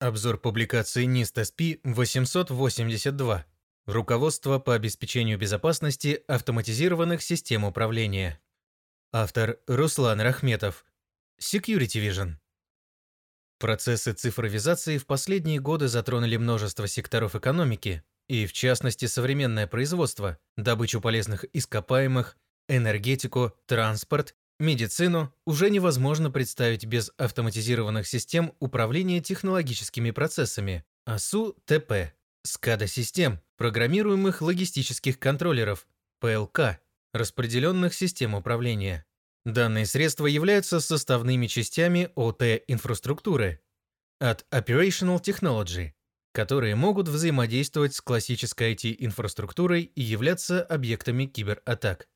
Обзор публикации NIST SP 882. Руководство по обеспечению безопасности автоматизированных систем управления. Автор Руслан Рахметов. Security Vision. Процессы цифровизации в последние годы затронули множество секторов экономики, и в частности современное производство, добычу полезных ископаемых, энергетику, транспорт, медицину уже невозможно представить без автоматизированных систем управления технологическими процессами, АСУ-ТП, SCADA-систем, программируемых логистических контроллеров, ПЛК, распределенных систем управления. Данные средства являются составными частями ОТ-инфраструктуры от Operational Technology, которые могут взаимодействовать с классической IT-инфраструктурой и являться объектами кибератак.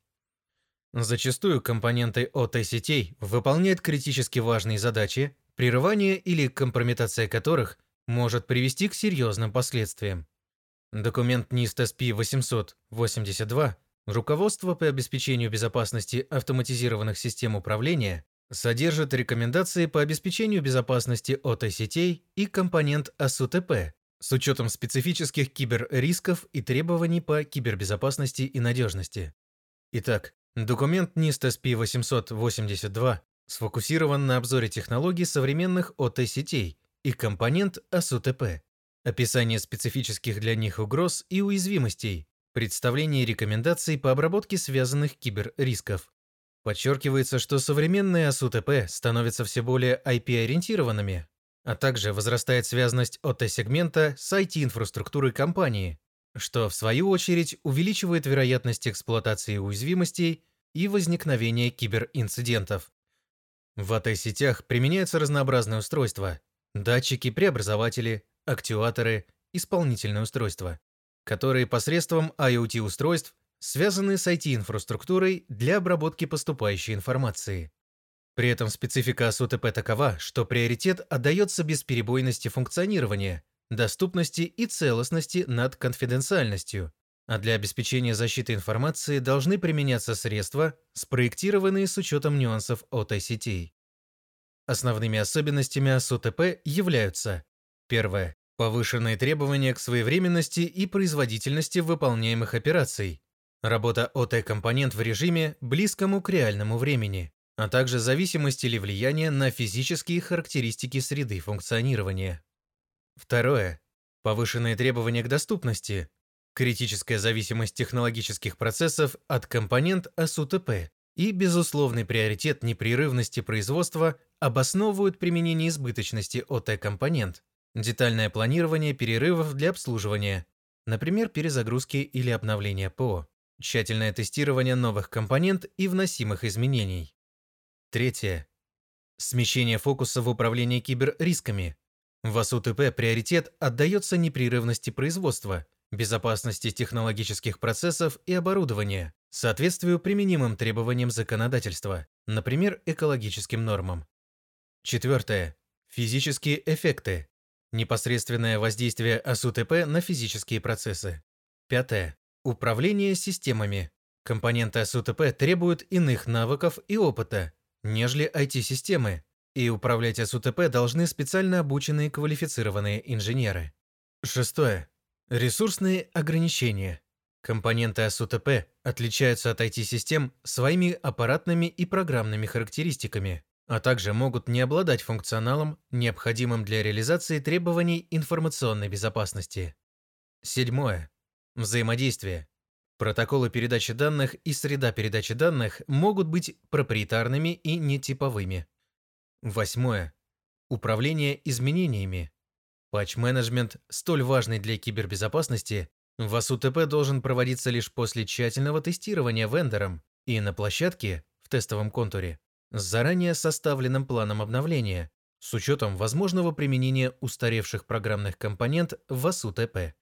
Зачастую компоненты ОТ-сетей выполняют критически важные задачи, прерывание или компрометация которых может привести к серьезным последствиям. Документ NIST SP-882 Руководство по обеспечению безопасности автоматизированных систем управления содержит рекомендации по обеспечению безопасности ОТ-сетей и компонент АСУТП с учетом специфических киберрисков и требований по кибербезопасности и надежности. Итак, документ NIST SP882 сфокусирован на обзоре технологий современных ОТ-сетей и компонент АСУТП, описание специфических для них угроз и уязвимостей, Представление рекомендаций по обработке связанных киберрисков. Подчеркивается, что современные АСУТП становятся все более IP-ориентированными, а также возрастает связанность ОТ-сегмента с IT-инфраструктурой компании, что, в свою очередь, увеличивает вероятность эксплуатации уязвимостей и возникновения киберинцидентов. В АТ-сетях применяются разнообразные устройства – датчики, преобразователи, актуаторы, исполнительные устройства которые посредством IoT-устройств связаны с IT-инфраструктурой для обработки поступающей информации. При этом специфика СУТП такова, что приоритет отдается бесперебойности функционирования, доступности и целостности над конфиденциальностью, а для обеспечения защиты информации должны применяться средства, спроектированные с учетом нюансов ОТ-сетей. Основными особенностями СУТП являются Первое. Повышенные требования к своевременности и производительности выполняемых операций. Работа ОТ-компонент в режиме, близкому к реальному времени, а также зависимость или влияние на физические характеристики среды функционирования. Второе. Повышенные требования к доступности. Критическая зависимость технологических процессов от компонент АСУТП и безусловный приоритет непрерывности производства обосновывают применение избыточности ОТ-компонент Детальное планирование перерывов для обслуживания, например, перезагрузки или обновления ПО. Тщательное тестирование новых компонент и вносимых изменений. Третье. Смещение фокуса в управлении киберрисками. В АСУТП приоритет отдается непрерывности производства, безопасности технологических процессов и оборудования, соответствию применимым требованиям законодательства, например, экологическим нормам. Четвертое. Физические эффекты. Непосредственное воздействие АСУТП на физические процессы. Пятое. Управление системами. Компоненты АСУТП требуют иных навыков и опыта, нежели IT-системы, и управлять АСУТП должны специально обученные квалифицированные инженеры. Шестое. Ресурсные ограничения. Компоненты АСУТП отличаются от IT-систем своими аппаратными и программными характеристиками а также могут не обладать функционалом, необходимым для реализации требований информационной безопасности. Седьмое. Взаимодействие. Протоколы передачи данных и среда передачи данных могут быть проприетарными и нетиповыми. Восьмое. Управление изменениями. Патч-менеджмент, столь важный для кибербезопасности, в АСУТП должен проводиться лишь после тщательного тестирования вендором и на площадке, в тестовом контуре, с заранее составленным планом обновления, с учетом возможного применения устаревших программных компонент в АСУТП.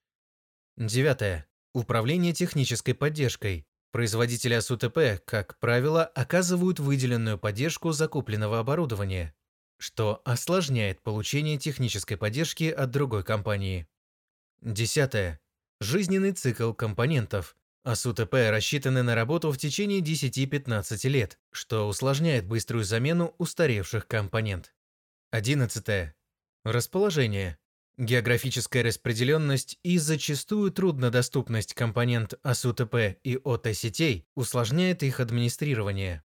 Девятое. Управление технической поддержкой. Производители АСУТП, как правило, оказывают выделенную поддержку закупленного оборудования, что осложняет получение технической поддержки от другой компании. Десятое. Жизненный цикл компонентов, СУТП рассчитаны на работу в течение 10-15 лет, что усложняет быструю замену устаревших компонент. 11. Расположение. Географическая распределенность и зачастую труднодоступность компонент АСУТП и ОТ-сетей усложняет их администрирование.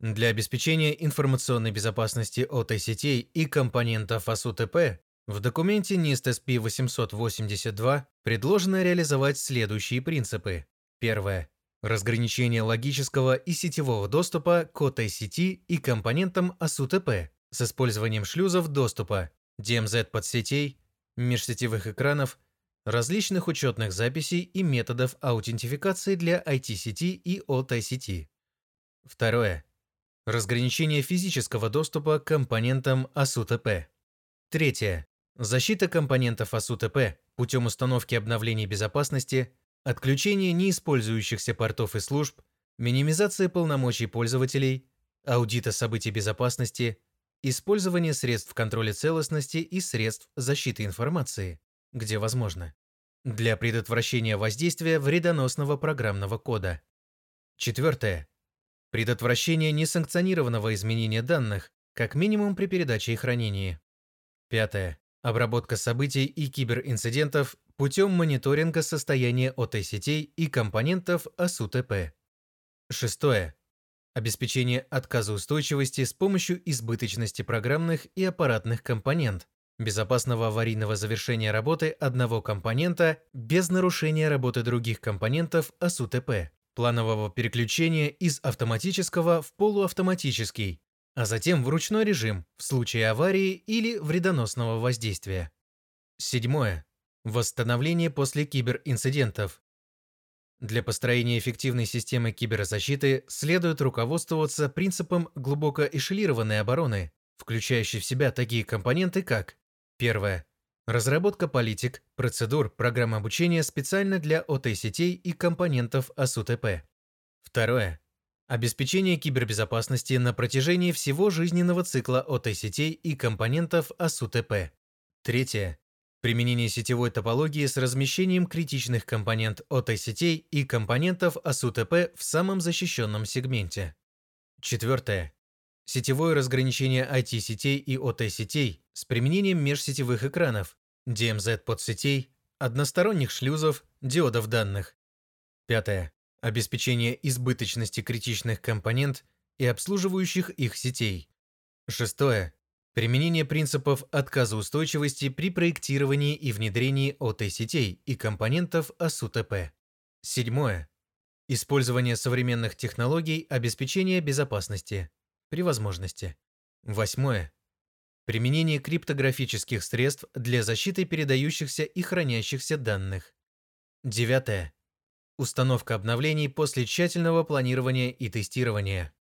Для обеспечения информационной безопасности ОТ-сетей и компонентов АСУТП в документе NIST SP 882 предложено реализовать следующие принципы. Первое. Разграничение логического и сетевого доступа к ОТ-сети и компонентам АСУТП с использованием шлюзов доступа DMZ-подсетей, межсетевых экранов, различных учетных записей и методов аутентификации для IT-сети и OT-сети. Второе. Разграничение физического доступа к компонентам АСУТП. Третье. Защита компонентов АСУТП путем установки обновлений безопасности, отключения неиспользующихся портов и служб, минимизация полномочий пользователей, аудита событий безопасности, Использование средств контроля целостности и средств защиты информации, где возможно, для предотвращения воздействия вредоносного программного кода. Четвертое. Предотвращение несанкционированного изменения данных, как минимум при передаче и хранении. Пятое. Обработка событий и киберинцидентов путем мониторинга состояния ОТ-сетей и компонентов АСУТП. Шестое. Обеспечение отказоустойчивости с помощью избыточности программных и аппаратных компонент, безопасного аварийного завершения работы одного компонента без нарушения работы других компонентов АСУТП, планового переключения из автоматического в полуавтоматический, а затем в ручной режим в случае аварии или вредоносного воздействия. Седьмое. Восстановление после киберинцидентов, для построения эффективной системы киберзащиты следует руководствоваться принципом глубоко эшелированной обороны, включающей в себя такие компоненты, как Первое. Разработка политик, процедур, программ обучения специально для ОТ-сетей и компонентов АСУТП. Второе. Обеспечение кибербезопасности на протяжении всего жизненного цикла ОТ-сетей и компонентов АСУТП. Третье. Применение сетевой топологии с размещением критичных компонент ОТ-сетей и компонентов АСУТП в самом защищенном сегменте. Четвертое. Сетевое разграничение IT-сетей и ОТ-сетей с применением межсетевых экранов, DMZ-подсетей, односторонних шлюзов, диодов данных. Пятое. Обеспечение избыточности критичных компонент и обслуживающих их сетей. Шестое. Применение принципов отказоустойчивости при проектировании и внедрении ОТ-сетей и компонентов АСУТП. Седьмое. Использование современных технологий обеспечения безопасности при возможности. Восьмое. Применение криптографических средств для защиты передающихся и хранящихся данных. Девятое. Установка обновлений после тщательного планирования и тестирования.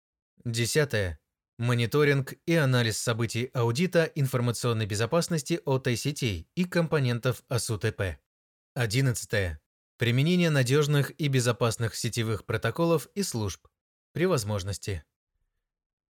Десятое. Мониторинг и анализ событий аудита информационной безопасности ОТ-сетей и компонентов АСУТП. 11. Применение надежных и безопасных сетевых протоколов и служб при возможности.